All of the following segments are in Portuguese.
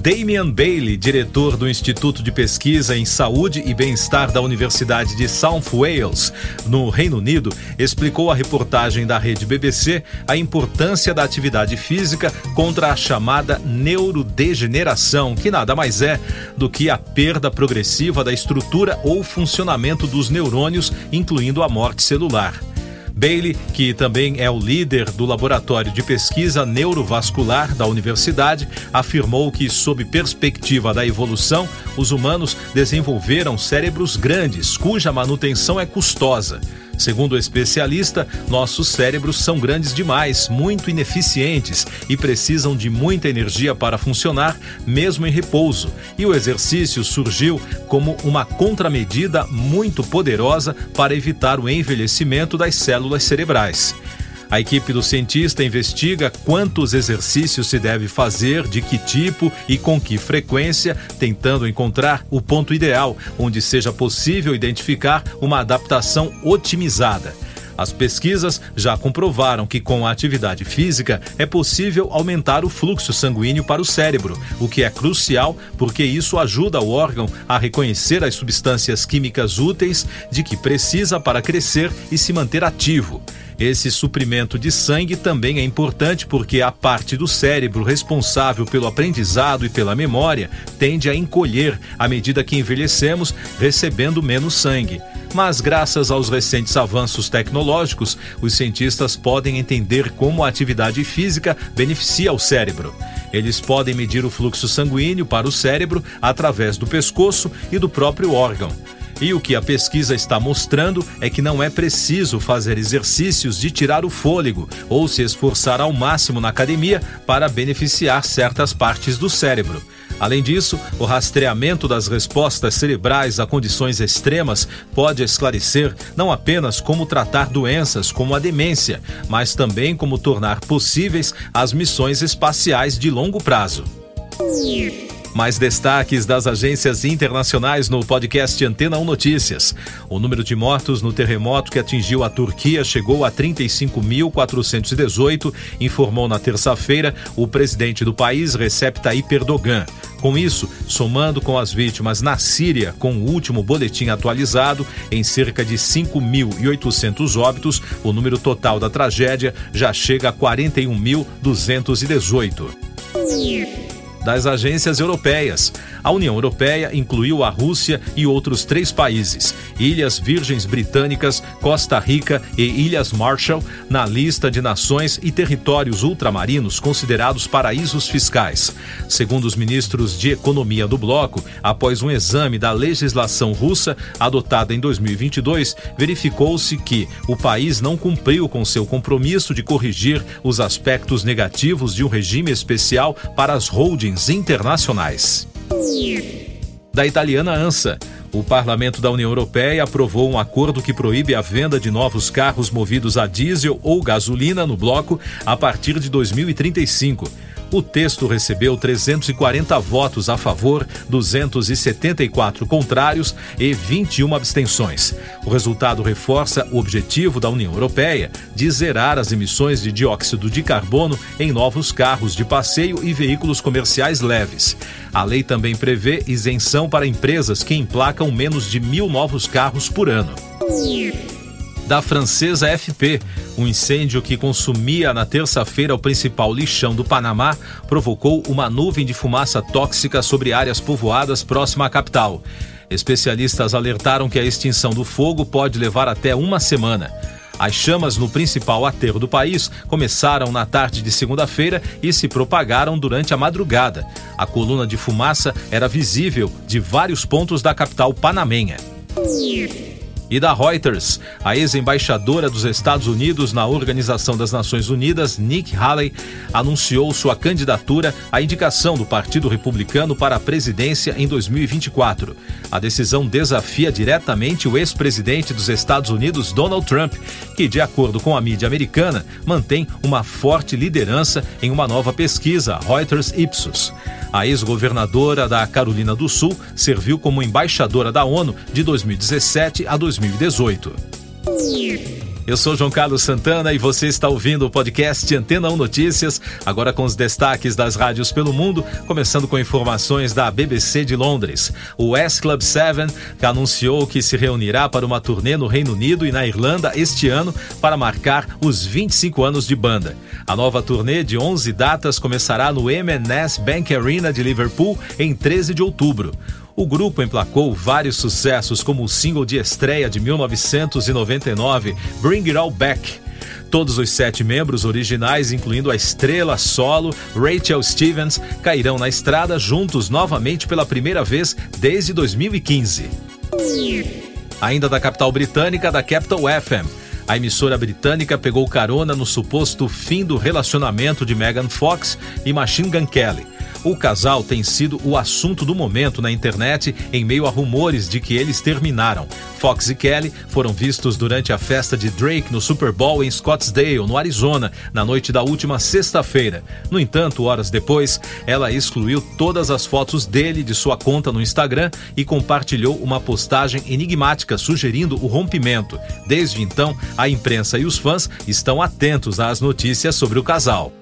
Damian Bailey, diretor do Instituto de Pesquisa em Saúde e Bem-Estar da Universidade de South Wales, no Reino Unido, explicou à reportagem da rede BBC a importância da atividade física contra a chamada neurodegeneração, que nada mais é do que a perda progressiva da estrutura ou funcionamento dos neurônios, incluindo a morte celular. Bailey, que também é o líder do Laboratório de Pesquisa Neurovascular da universidade, afirmou que, sob perspectiva da evolução, os humanos desenvolveram cérebros grandes, cuja manutenção é custosa. Segundo o especialista, nossos cérebros são grandes demais, muito ineficientes e precisam de muita energia para funcionar, mesmo em repouso. E o exercício surgiu como uma contramedida muito poderosa para evitar o envelhecimento das células cerebrais. A equipe do cientista investiga quantos exercícios se deve fazer, de que tipo e com que frequência, tentando encontrar o ponto ideal, onde seja possível identificar uma adaptação otimizada. As pesquisas já comprovaram que com a atividade física é possível aumentar o fluxo sanguíneo para o cérebro, o que é crucial porque isso ajuda o órgão a reconhecer as substâncias químicas úteis de que precisa para crescer e se manter ativo. Esse suprimento de sangue também é importante porque a parte do cérebro responsável pelo aprendizado e pela memória tende a encolher à medida que envelhecemos, recebendo menos sangue. Mas, graças aos recentes avanços tecnológicos, os cientistas podem entender como a atividade física beneficia o cérebro. Eles podem medir o fluxo sanguíneo para o cérebro através do pescoço e do próprio órgão. E o que a pesquisa está mostrando é que não é preciso fazer exercícios de tirar o fôlego ou se esforçar ao máximo na academia para beneficiar certas partes do cérebro. Além disso, o rastreamento das respostas cerebrais a condições extremas pode esclarecer não apenas como tratar doenças como a demência, mas também como tornar possíveis as missões espaciais de longo prazo. Mais destaques das agências internacionais no podcast Antena 1 Notícias. O número de mortos no terremoto que atingiu a Turquia chegou a 35.418, informou na terça-feira o presidente do país, Recep Tayyip Erdogan. Com isso, somando com as vítimas na Síria, com o último boletim atualizado, em cerca de 5.800 óbitos, o número total da tragédia já chega a 41.218 das agências europeias. A União Europeia incluiu a Rússia e outros três países, Ilhas Virgens Britânicas, Costa Rica e Ilhas Marshall, na lista de nações e territórios ultramarinos considerados paraísos fiscais. Segundo os ministros de Economia do bloco, após um exame da legislação russa adotada em 2022, verificou-se que o país não cumpriu com seu compromisso de corrigir os aspectos negativos de um regime especial para as holdings internacionais da italiana ANSA. O Parlamento da União Europeia aprovou um acordo que proíbe a venda de novos carros movidos a diesel ou gasolina no bloco a partir de 2035. O texto recebeu 340 votos a favor, 274 contrários e 21 abstenções. O resultado reforça o objetivo da União Europeia de zerar as emissões de dióxido de carbono em novos carros de passeio e veículos comerciais leves. A lei também prevê isenção para empresas que emplacam menos de mil novos carros por ano da francesa FP. Um incêndio que consumia na terça-feira o principal lixão do Panamá provocou uma nuvem de fumaça tóxica sobre áreas povoadas próxima à capital. Especialistas alertaram que a extinção do fogo pode levar até uma semana. As chamas no principal aterro do país começaram na tarde de segunda-feira e se propagaram durante a madrugada. A coluna de fumaça era visível de vários pontos da capital panamenha e da Reuters. A ex-embaixadora dos Estados Unidos na Organização das Nações Unidas, Nick Haley, anunciou sua candidatura à indicação do Partido Republicano para a presidência em 2024. A decisão desafia diretamente o ex-presidente dos Estados Unidos, Donald Trump, que, de acordo com a mídia americana, mantém uma forte liderança em uma nova pesquisa, Reuters Ipsos. A ex-governadora da Carolina do Sul serviu como embaixadora da ONU de 2017 a 2018. Eu sou João Carlos Santana e você está ouvindo o podcast Antena 1 Notícias, agora com os destaques das rádios pelo mundo, começando com informações da BBC de Londres. O S Club 7 anunciou que se reunirá para uma turnê no Reino Unido e na Irlanda este ano para marcar os 25 anos de banda. A nova turnê de 11 datas começará no M&S Bank Arena de Liverpool em 13 de outubro. O grupo emplacou vários sucessos, como o single de estreia de 1999, Bring It All Back. Todos os sete membros originais, incluindo a estrela solo Rachel Stevens, cairão na estrada juntos novamente pela primeira vez desde 2015. Ainda da capital britânica, da Capital FM. A emissora britânica pegou carona no suposto fim do relacionamento de Megan Fox e Machine Gun Kelly. O casal tem sido o assunto do momento na internet em meio a rumores de que eles terminaram. Fox e Kelly foram vistos durante a festa de Drake no Super Bowl em Scottsdale, no Arizona, na noite da última sexta-feira. No entanto, horas depois, ela excluiu todas as fotos dele de sua conta no Instagram e compartilhou uma postagem enigmática sugerindo o rompimento. Desde então, a imprensa e os fãs estão atentos às notícias sobre o casal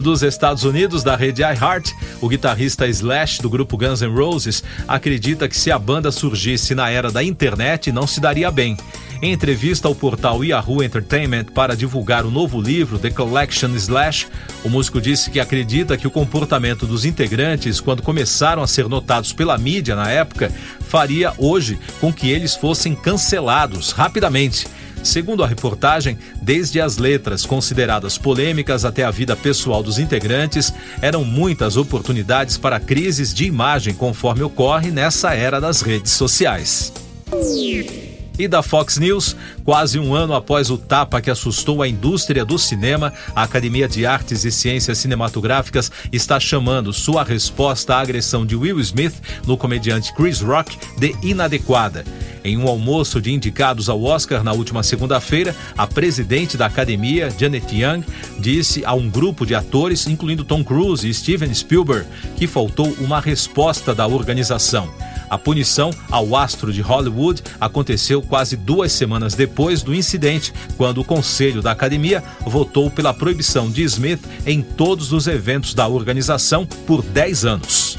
dos Estados Unidos, da rede iHeart, o guitarrista Slash do grupo Guns N' Roses acredita que se a banda surgisse na era da internet não se daria bem. Em entrevista ao portal Yahoo Entertainment para divulgar o novo livro The Collection Slash, o músico disse que acredita que o comportamento dos integrantes quando começaram a ser notados pela mídia na época faria hoje com que eles fossem cancelados rapidamente. Segundo a reportagem, desde as letras consideradas polêmicas até a vida pessoal dos integrantes, eram muitas oportunidades para crises de imagem, conforme ocorre nessa era das redes sociais. E da Fox News, quase um ano após o tapa que assustou a indústria do cinema, a Academia de Artes e Ciências Cinematográficas está chamando sua resposta à agressão de Will Smith no comediante Chris Rock de inadequada. Em um almoço de indicados ao Oscar na última segunda-feira, a presidente da academia, Janet Young, disse a um grupo de atores, incluindo Tom Cruise e Steven Spielberg, que faltou uma resposta da organização. A punição ao astro de Hollywood aconteceu quase duas semanas depois do incidente, quando o conselho da academia votou pela proibição de Smith em todos os eventos da organização por 10 anos.